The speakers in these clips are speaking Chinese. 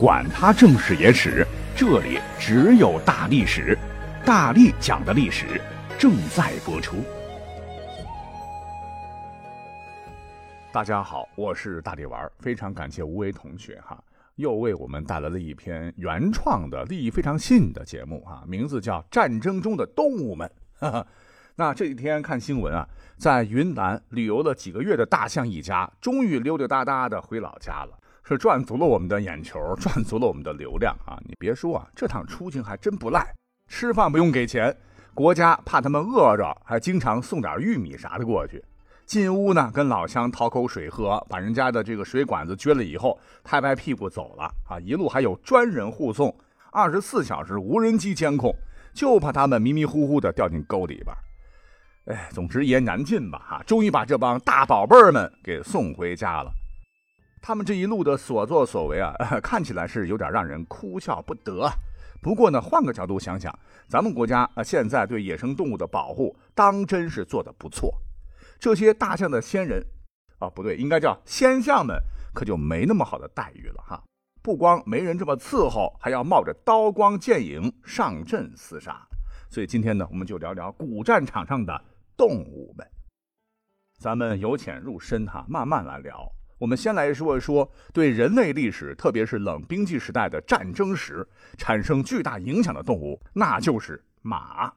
管他正史野史，这里只有大历史，大力讲的历史正在播出。大家好，我是大力丸，非常感谢吴为同学哈，又为我们带来了一篇原创的、立意非常新的节目哈，名字叫《战争中的动物们》。那这几天看新闻啊，在云南旅游了几个月的大象一家，终于溜溜达达的回老家了。是赚足了我们的眼球，赚足了我们的流量啊！你别说啊，这趟出行还真不赖，吃饭不用给钱，国家怕他们饿着，还经常送点玉米啥的过去。进屋呢，跟老乡讨口水喝，把人家的这个水管子撅了以后，拍拍屁股走了啊！一路还有专人护送，二十四小时无人机监控，就怕他们迷迷糊糊的掉进沟里边。哎，总之一言难尽吧！哈，终于把这帮大宝贝儿们给送回家了。他们这一路的所作所为啊，看起来是有点让人哭笑不得。不过呢，换个角度想想，咱们国家啊，现在对野生动物的保护当真是做得不错。这些大象的先人，啊，不对，应该叫先象们，可就没那么好的待遇了哈。不光没人这么伺候，还要冒着刀光剑影上阵厮杀。所以今天呢，我们就聊聊古战场上的动物们。咱们由浅入深哈，慢慢来聊。我们先来说一说对人类历史，特别是冷兵器时代的战争史产生巨大影响的动物，那就是马。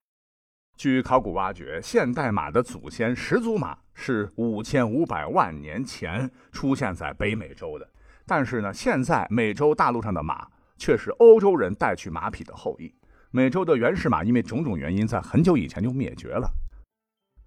据考古挖掘，现代马的祖先始祖马是五千五百万年前出现在北美洲的，但是呢，现在美洲大陆上的马却是欧洲人带去马匹的后裔。美洲的原始马因为种种原因，在很久以前就灭绝了。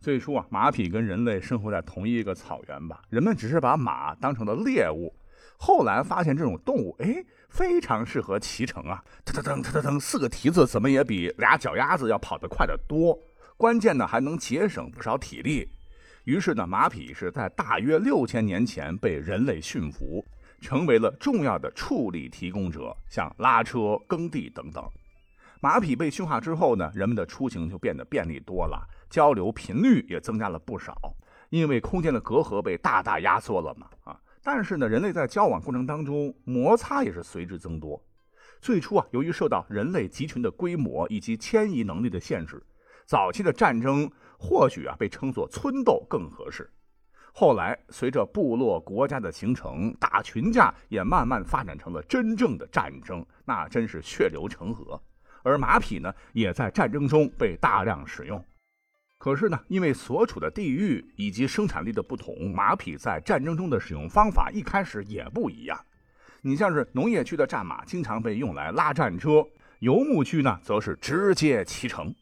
最初啊，马匹跟人类生活在同一个草原吧，人们只是把马当成了猎物。后来发现这种动物，哎，非常适合骑乘啊，噔噔噔噔噔噔，四个蹄子怎么也比俩脚丫子要跑得快得多。关键呢，还能节省不少体力。于是呢，马匹是在大约六千年前被人类驯服，成为了重要的畜力提供者，像拉车、耕地等等。马匹被驯化之后呢，人们的出行就变得便利多了。交流频率也增加了不少，因为空间的隔阂被大大压缩了嘛啊！但是呢，人类在交往过程当中摩擦也是随之增多。最初啊，由于受到人类集群的规模以及迁移能力的限制，早期的战争或许啊被称作村斗更合适。后来随着部落国家的形成，打群架也慢慢发展成了真正的战争，那真是血流成河。而马匹呢，也在战争中被大量使用。可是呢，因为所处的地域以及生产力的不同，马匹在战争中的使用方法一开始也不一样。你像是农业区的战马，经常被用来拉战车；游牧区呢，则是直接骑乘。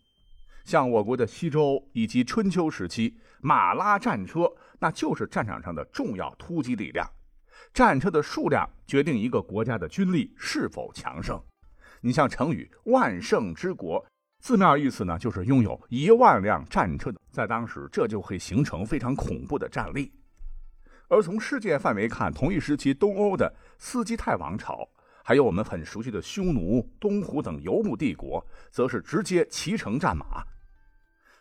像我国的西周以及春秋时期，马拉战车那就是战场上的重要突击力量。战车的数量决定一个国家的军力是否强盛。你像成语“万圣之国”。字面意思呢，就是拥有一万辆战车，在当时这就会形成非常恐怖的战力。而从世界范围看，同一时期东欧的斯基泰王朝，还有我们很熟悉的匈奴、东胡等游牧帝国，则是直接骑乘战马。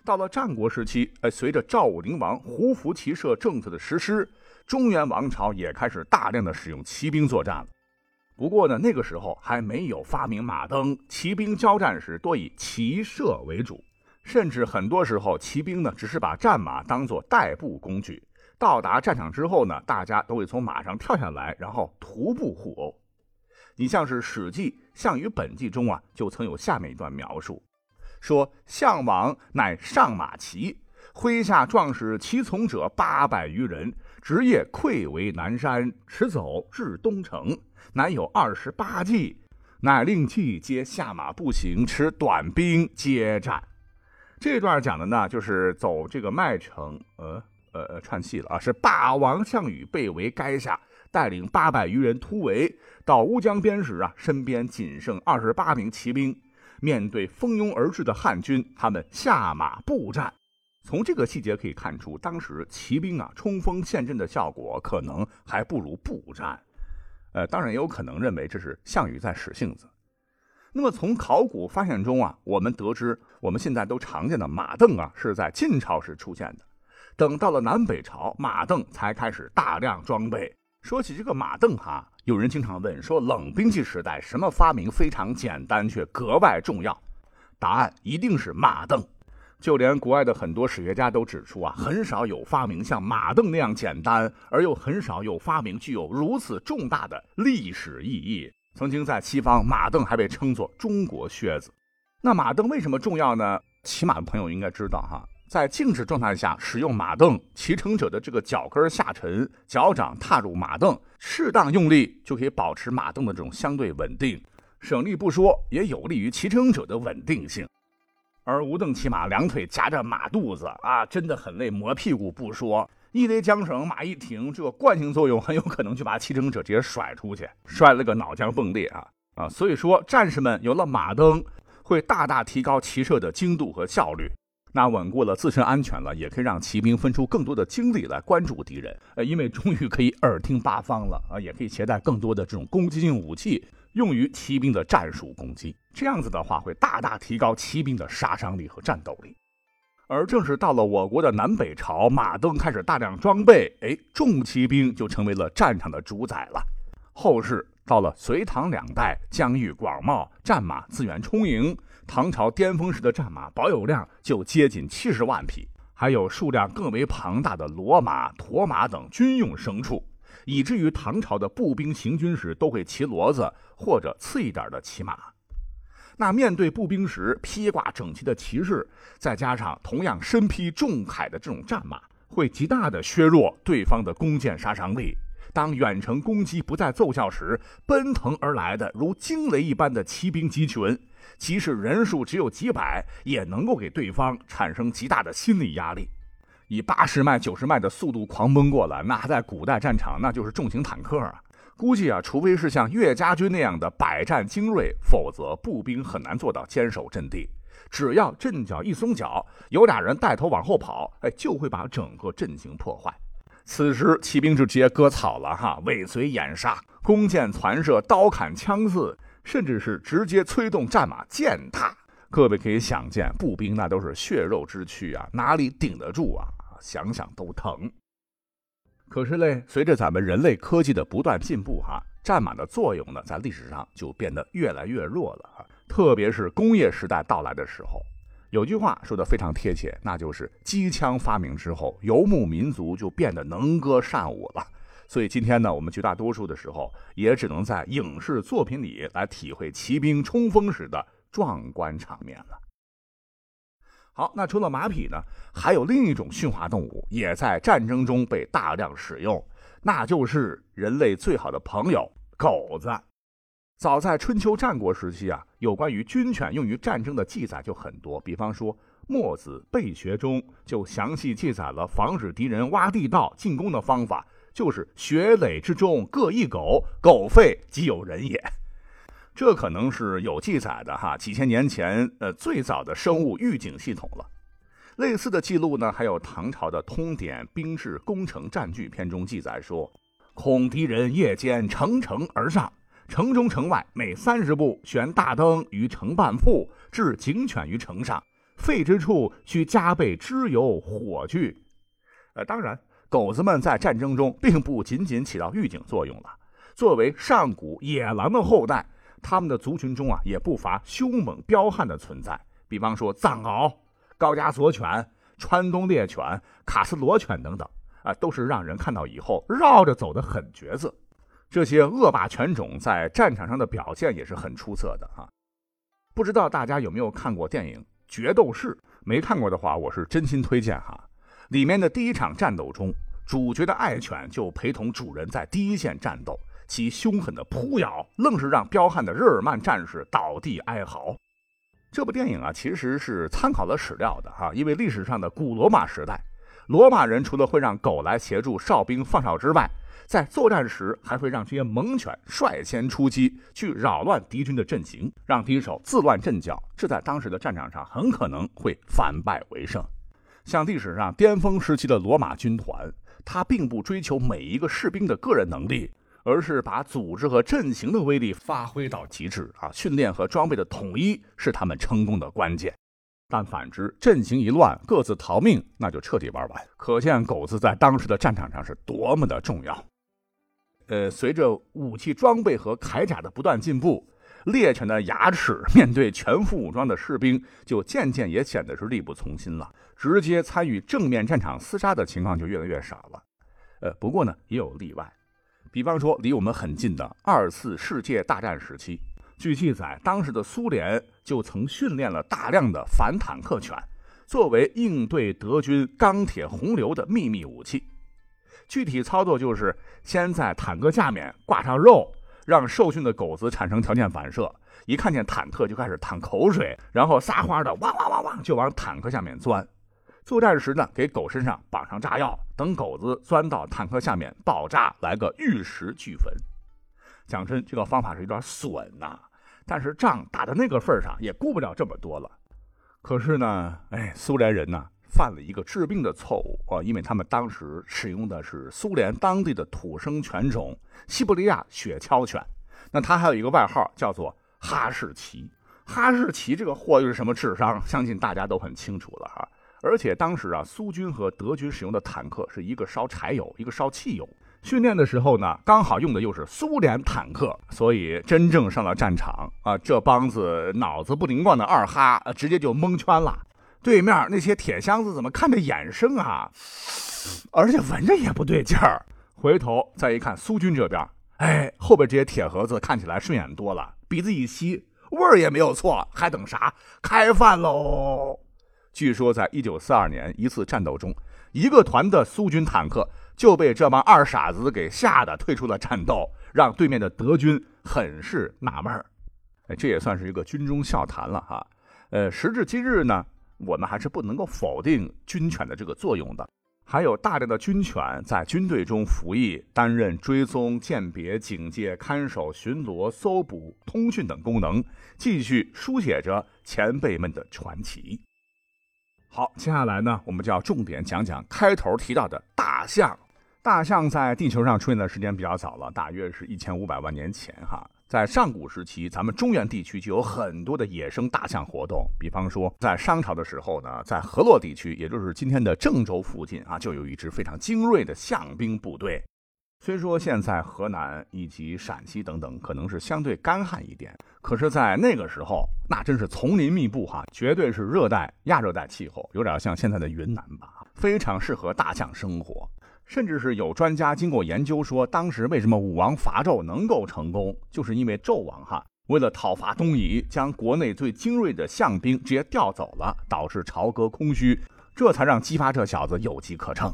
到了战国时期，哎，随着赵武灵王胡服骑射政策的实施，中原王朝也开始大量的使用骑兵作战了。不过呢，那个时候还没有发明马灯，骑兵交战时多以骑射为主，甚至很多时候骑兵呢只是把战马当做代步工具。到达战场之后呢，大家都会从马上跳下来，然后徒步互殴。你像是《史记·项羽本纪》中啊，就曾有下面一段描述，说项王乃上马骑，麾下壮士骑从者八百余人，职业溃围南山，驰走至东城。乃有二十八骑，乃令骑皆下马步行，持短兵接战。这段讲的呢，就是走这个麦城，呃呃呃，串戏了啊，是霸王项羽被围垓下，带领八百余人突围到乌江边时啊，身边仅剩二十八名骑兵，面对蜂拥而至的汉军，他们下马步战。从这个细节可以看出，当时骑兵啊冲锋陷阵的效果，可能还不如步战。呃，当然也有可能认为这是项羽在使性子。那么从考古发现中啊，我们得知我们现在都常见的马镫啊，是在晋朝时出现的。等到了南北朝，马镫才开始大量装备。说起这个马镫哈，有人经常问说，冷兵器时代什么发明非常简单却格外重要？答案一定是马镫。就连国外的很多史学家都指出啊，很少有发明像马镫那样简单，而又很少有发明具有如此重大的历史意义。曾经在西方，马镫还被称作中国靴子。那马镫为什么重要呢？骑马的朋友应该知道哈，在静止状态下使用马镫，骑乘者的这个脚跟下沉，脚掌踏入马镫，适当用力就可以保持马镫的这种相对稳定，省力不说，也有利于骑乘者的稳定性。而无凳骑马，两腿夹着马肚子啊，真的很累，磨屁股不说，一勒缰绳，马一停，这个惯性作用很有可能就把骑乘者直接甩出去，摔了个脑浆迸裂啊啊！所以说，战士们有了马镫，会大大提高骑射的精度和效率。那稳固了自身安全了，也可以让骑兵分出更多的精力来关注敌人，呃，因为终于可以耳听八方了啊，也可以携带更多的这种攻击性武器。用于骑兵的战术攻击，这样子的话会大大提高骑兵的杀伤力和战斗力。而正是到了我国的南北朝，马镫开始大量装备，哎，重骑兵就成为了战场的主宰了。后世到了隋唐两代，疆域广袤，战马资源充盈，唐朝巅峰时的战马保有量就接近七十万匹，还有数量更为庞大的骡马、驼马等军用牲畜。以至于唐朝的步兵行军时都会骑骡子或者次一点的骑马。那面对步兵时披挂整齐的骑士，再加上同样身披重铠的这种战马，会极大的削弱对方的弓箭杀伤力。当远程攻击不再奏效时，奔腾而来的如惊雷一般的骑兵集群，即使人数只有几百，也能够给对方产生极大的心理压力。以八十迈、九十迈的速度狂奔过来，那在古代战场那就是重型坦克啊！估计啊，除非是像岳家军那样的百战精锐，否则步兵很难做到坚守阵地。只要阵脚一松脚，有俩人带头往后跑，哎，就会把整个阵型破坏。此时骑兵就直接割草了哈，尾随掩杀，弓箭攒射，刀砍枪刺，甚至是直接催动战马践踏。各位可以想见，步兵那都是血肉之躯啊，哪里顶得住啊？想想都疼。可是嘞，随着咱们人类科技的不断进步，哈，战马的作用呢，在历史上就变得越来越弱了啊。特别是工业时代到来的时候，有句话说的非常贴切，那就是机枪发明之后，游牧民族就变得能歌善舞了。所以今天呢，我们绝大多数的时候，也只能在影视作品里来体会骑兵冲锋时的壮观场面了。好，那除了马匹呢，还有另一种驯化动物也在战争中被大量使用，那就是人类最好的朋友——狗子。早在春秋战国时期啊，有关于军犬用于战争的记载就很多。比方说，《墨子备学》中就详细记载了防止敌人挖地道进攻的方法，就是穴垒之中各一狗，狗吠即有人也。这可能是有记载的哈，几千年前，呃，最早的生物预警系统了。类似的记录呢，还有唐朝的《通典兵士攻城战据篇》中记载说，恐敌人夜间乘城而上，城中城外每三十步悬大灯于城半腹，置警犬于城上，废之处需加倍支油火炬。呃，当然，狗子们在战争中并不仅仅起到预警作用了，作为上古野狼的后代。他们的族群中啊，也不乏凶猛彪悍的存在，比方说藏獒、高加索犬、川东猎犬、卡斯罗犬等等，啊，都是让人看到以后绕着走的狠角色。这些恶霸犬种在战场上的表现也是很出色的啊。不知道大家有没有看过电影《决斗士》？没看过的话，我是真心推荐哈。里面的第一场战斗中，主角的爱犬就陪同主人在第一线战斗。其凶狠的扑咬，愣是让彪悍的日耳曼战士倒地哀嚎。这部电影啊，其实是参考了史料的哈，因为历史上的古罗马时代，罗马人除了会让狗来协助哨兵放哨之外，在作战时还会让这些猛犬率先出击，去扰乱敌军的阵型，让敌手自乱阵脚。这在当时的战场上很可能会反败为胜。像历史上巅峰时期的罗马军团，他并不追求每一个士兵的个人能力。而是把组织和阵型的威力发挥到极致啊！训练和装备的统一是他们成功的关键。但反之，阵型一乱，各自逃命，那就彻底玩完。可见狗子在当时的战场上是多么的重要。呃，随着武器装备和铠甲的不断进步，猎犬的牙齿面对全副武装的士兵，就渐渐也显得是力不从心了。直接参与正面战场厮杀的情况就越来越少了。呃，不过呢，也有例外，比方说离我们很近的二次世界大战时期，据记载，当时的苏联就曾训练了大量的反坦克犬，作为应对德军钢铁洪流的秘密武器。具体操作就是先在坦克下面挂上肉，让受训的狗子产生条件反射，一看见坦克就开始淌口水，然后撒欢的汪汪汪汪就往坦克下面钻。作战时呢，给狗身上绑上炸药，等狗子钻到坦克下面爆炸，来个玉石俱焚。讲真，这个方法是有点损呐，但是仗打到那个份上，也顾不了这么多了。可是呢，哎，苏联人呢？犯了一个致命的错误啊！因为他们当时使用的是苏联当地的土生犬种西伯利亚雪橇犬，那它还有一个外号叫做哈士奇。哈士奇这个货又是什么智商？相信大家都很清楚了哈。而且当时啊，苏军和德军使用的坦克是一个烧柴油，一个烧汽油。训练的时候呢，刚好用的又是苏联坦克，所以真正上了战场啊，这帮子脑子不灵光的二哈直接就蒙圈了。对面那些铁箱子怎么看着眼生啊？而且闻着也不对劲儿。回头再一看苏军这边，哎，后边这些铁盒子看起来顺眼多了。鼻子一吸，味儿也没有错，还等啥？开饭喽！据说在一九四二年一次战斗中，一个团的苏军坦克就被这帮二傻子给吓得退出了战斗，让对面的德军很是纳闷儿。这也算是一个军中笑谈了哈。呃，时至今日呢。我们还是不能够否定军犬的这个作用的。还有大量的军犬在军队中服役，担任追踪、鉴别、警戒、看守、巡逻、搜捕、通讯等功能，继续书写着前辈们的传奇。好，接下来呢，我们就要重点讲讲开头提到的大象。大象在地球上出现的时间比较早了，大约是一千五百万年前，哈。在上古时期，咱们中原地区就有很多的野生大象活动。比方说，在商朝的时候呢，在河洛地区，也就是今天的郑州附近啊，就有一支非常精锐的象兵部队。虽说现在河南以及陕西等等可能是相对干旱一点，可是，在那个时候，那真是丛林密布哈，绝对是热带、亚热带气候，有点像现在的云南吧，非常适合大象生活。甚至是有专家经过研究说，当时为什么武王伐纣能够成功，就是因为纣王哈为了讨伐东夷，将国内最精锐的象兵直接调走了，导致朝歌空虚，这才让姬发这小子有机可乘。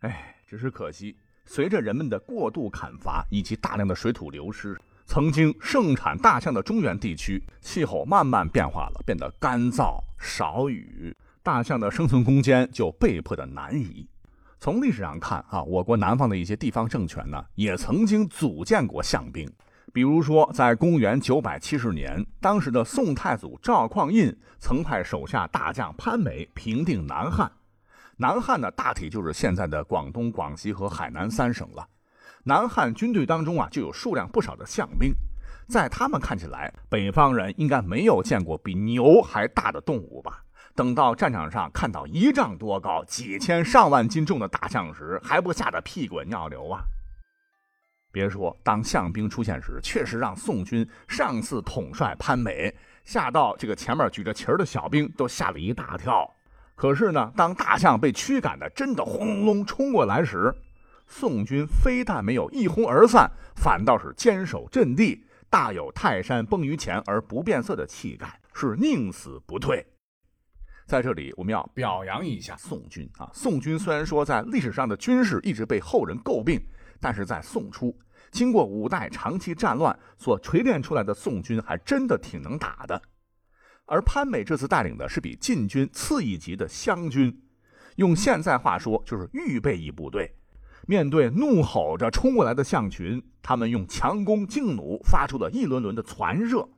哎，只是可惜，随着人们的过度砍伐以及大量的水土流失，曾经盛产大象的中原地区气候慢慢变化了，变得干燥少雨，大象的生存空间就被迫的南移。从历史上看，啊，我国南方的一些地方政权呢，也曾经组建过象兵。比如说，在公元九百七十年，当时的宋太祖赵匡胤曾派手下大将潘美平定南汉。南汉呢，大体就是现在的广东、广西和海南三省了。南汉军队当中啊，就有数量不少的象兵。在他们看起来，北方人应该没有见过比牛还大的动物吧？等到战场上看到一丈多高、几千上万斤重的大象时，还不吓得屁滚尿流啊！别说当象兵出现时，确实让宋军上次统帅潘美吓到这个前面举着旗儿的小兵都吓了一大跳。可是呢，当大象被驱赶的真的轰隆隆冲过来时，宋军非但没有一哄而散，反倒是坚守阵地，大有泰山崩于前而不变色的气概，是宁死不退。在这里，我们要表扬一下宋军啊！宋军虽然说在历史上的军事一直被后人诟病，但是在宋初，经过五代长期战乱所锤炼出来的宋军，还真的挺能打的。而潘美这次带领的是比晋军次一级的湘军，用现在话说就是预备役部队。面对怒吼着冲过来的象群，他们用强弓劲弩发出了一轮轮的传射。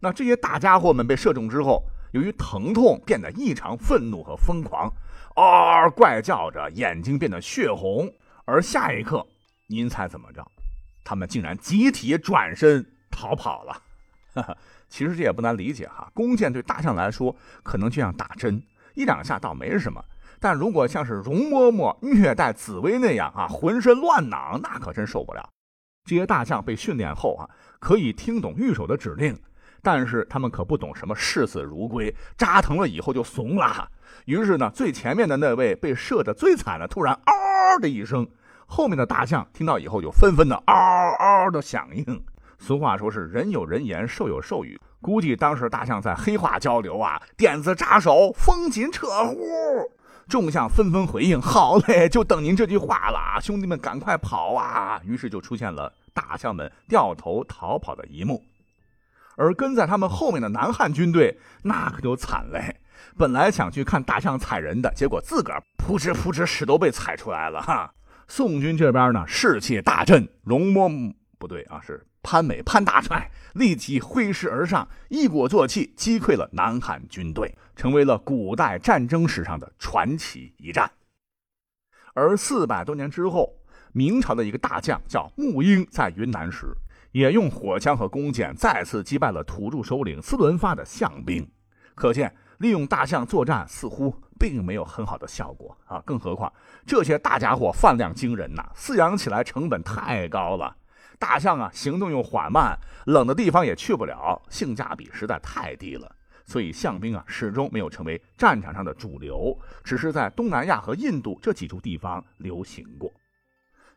那这些大家伙们被射中之后，由于疼痛变得异常愤怒和疯狂，嗷嗷怪叫着，眼睛变得血红。而下一刻，您猜怎么着？他们竟然集体转身逃跑了。其实这也不难理解哈，弓箭对大象来说可能就像打针，一两下倒没什么，但如果像是容嬷嬷虐待紫薇那样啊，浑身乱攮，那可真受不了。这些大象被训练后啊，可以听懂御手的指令，但是他们可不懂什么视死如归，扎疼了以后就怂了。于是呢，最前面的那位被射得最惨的，突然嗷的一声，后面的大象听到以后就纷纷的嗷嗷的响应。俗话说是人有人言，兽有兽语，估计当时大象在黑话交流啊，点子扎手，风紧扯呼。众象纷纷回应：“好嘞，就等您这句话了，兄弟们，赶快跑啊！”于是就出现了大象们掉头逃跑的一幕。而跟在他们后面的南汉军队那可就惨嘞，本来想去看大象踩人的，结果自个儿扑哧扑哧屎都被踩出来了哈。宋军这边呢士气大振，容嬷不对啊，是潘美潘大帅立即挥师而上，一鼓作气击溃了南汉军队。成为了古代战争史上的传奇一战。而四百多年之后，明朝的一个大将叫穆英，在云南时也用火枪和弓箭再次击败了土著首领斯伦发的象兵。可见，利用大象作战似乎并没有很好的效果啊！更何况这些大家伙饭量惊人呐，饲养起来成本太高了。大象啊，行动又缓慢，冷的地方也去不了，性价比实在太低了。所以象兵啊，始终没有成为战场上的主流，只是在东南亚和印度这几处地方流行过。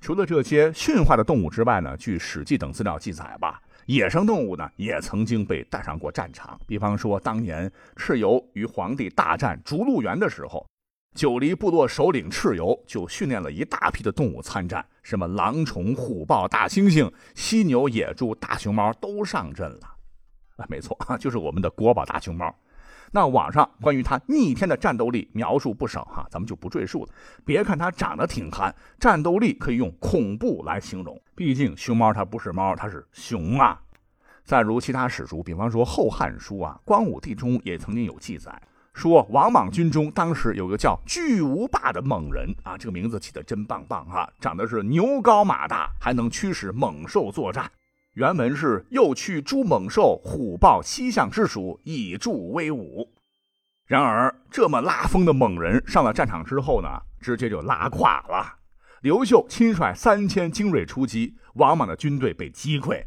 除了这些驯化的动物之外呢，据《史记》等资料记载吧，野生动物呢也曾经被带上过战场。比方说，当年蚩尤与皇帝大战逐鹿原的时候，九黎部落首领蚩尤就训练了一大批的动物参战，什么狼虫、虎豹、大猩猩、犀牛、野猪、大熊猫都上阵了。啊没错啊，就是我们的国宝大熊猫。那网上关于它逆天的战斗力描述不少哈，咱们就不赘述了。别看它长得挺憨，战斗力可以用恐怖来形容。毕竟熊猫它不是猫，它是熊啊。再如其他史书，比方说《后汉书》啊，《光武帝》中也曾经有记载，说王莽军中当时有个叫巨无霸的猛人啊，这个名字起的真棒棒啊，长得是牛高马大，还能驱使猛兽作战。原文是“又驱诸猛兽，虎豹、西象之属，以助威武。”然而，这么拉风的猛人上了战场之后呢，直接就拉垮了。刘秀亲率三千精锐出击，王莽的军队被击溃。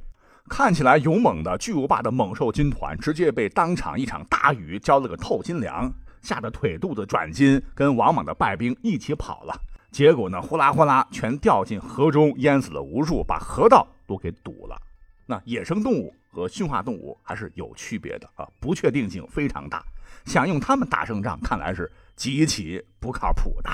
看起来勇猛的巨无霸的猛兽军团，直接被当场一场大雨浇了个透心凉，吓得腿肚子转筋，跟王莽的败兵一起跑了。结果呢，呼啦呼啦全掉进河中，淹死了无数，把河道都给堵了。那野生动物和驯化动物还是有区别的啊，不确定性非常大。想用它们打胜仗，看来是极其不靠谱的。